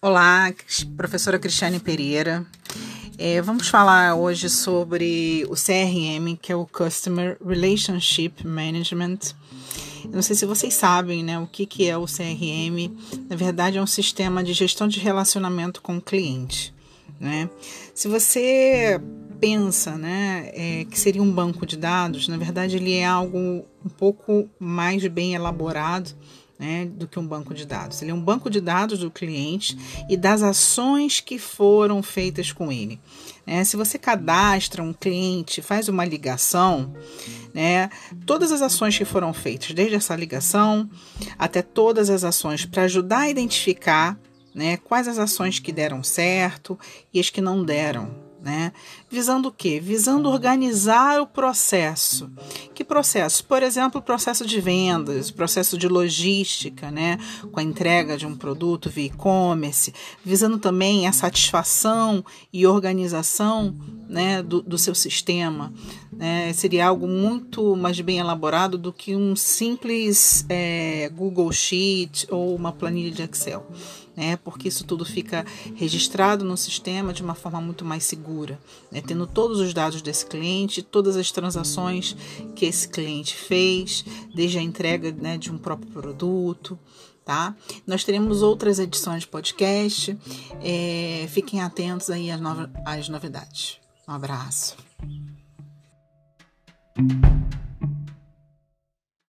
Olá, professora Cristiane Pereira. É, vamos falar hoje sobre o CRM, que é o Customer Relationship Management. não sei se vocês sabem né, o que, que é o CRM. Na verdade, é um sistema de gestão de relacionamento com o cliente. Né? Se você pensa né, é, que seria um banco de dados, na verdade, ele é algo um pouco mais bem elaborado né, do que um banco de dados. Ele é um banco de dados do cliente e das ações que foram feitas com ele. Né? Se você cadastra um cliente, faz uma ligação, né, todas as ações que foram feitas, desde essa ligação até todas as ações para ajudar a identificar né, quais as ações que deram certo e as que não deram né? Visando o quê? Visando organizar o processo. Que processo? Por exemplo, o processo de vendas, o processo de logística, né? Com a entrega de um produto via e-commerce, visando também a satisfação e organização né, do, do seu sistema. Né? Seria algo muito mais bem elaborado do que um simples é, Google Sheet ou uma planilha de Excel né? Porque isso tudo fica registrado no sistema de uma forma muito mais segura, né? Tendo todos os dados desse cliente, todas as transações que esse cliente fez, desde a entrega né, de um próprio produto. Tá? Nós teremos outras edições de podcast. É, fiquem atentos aí às, no às novidades. Um abraço.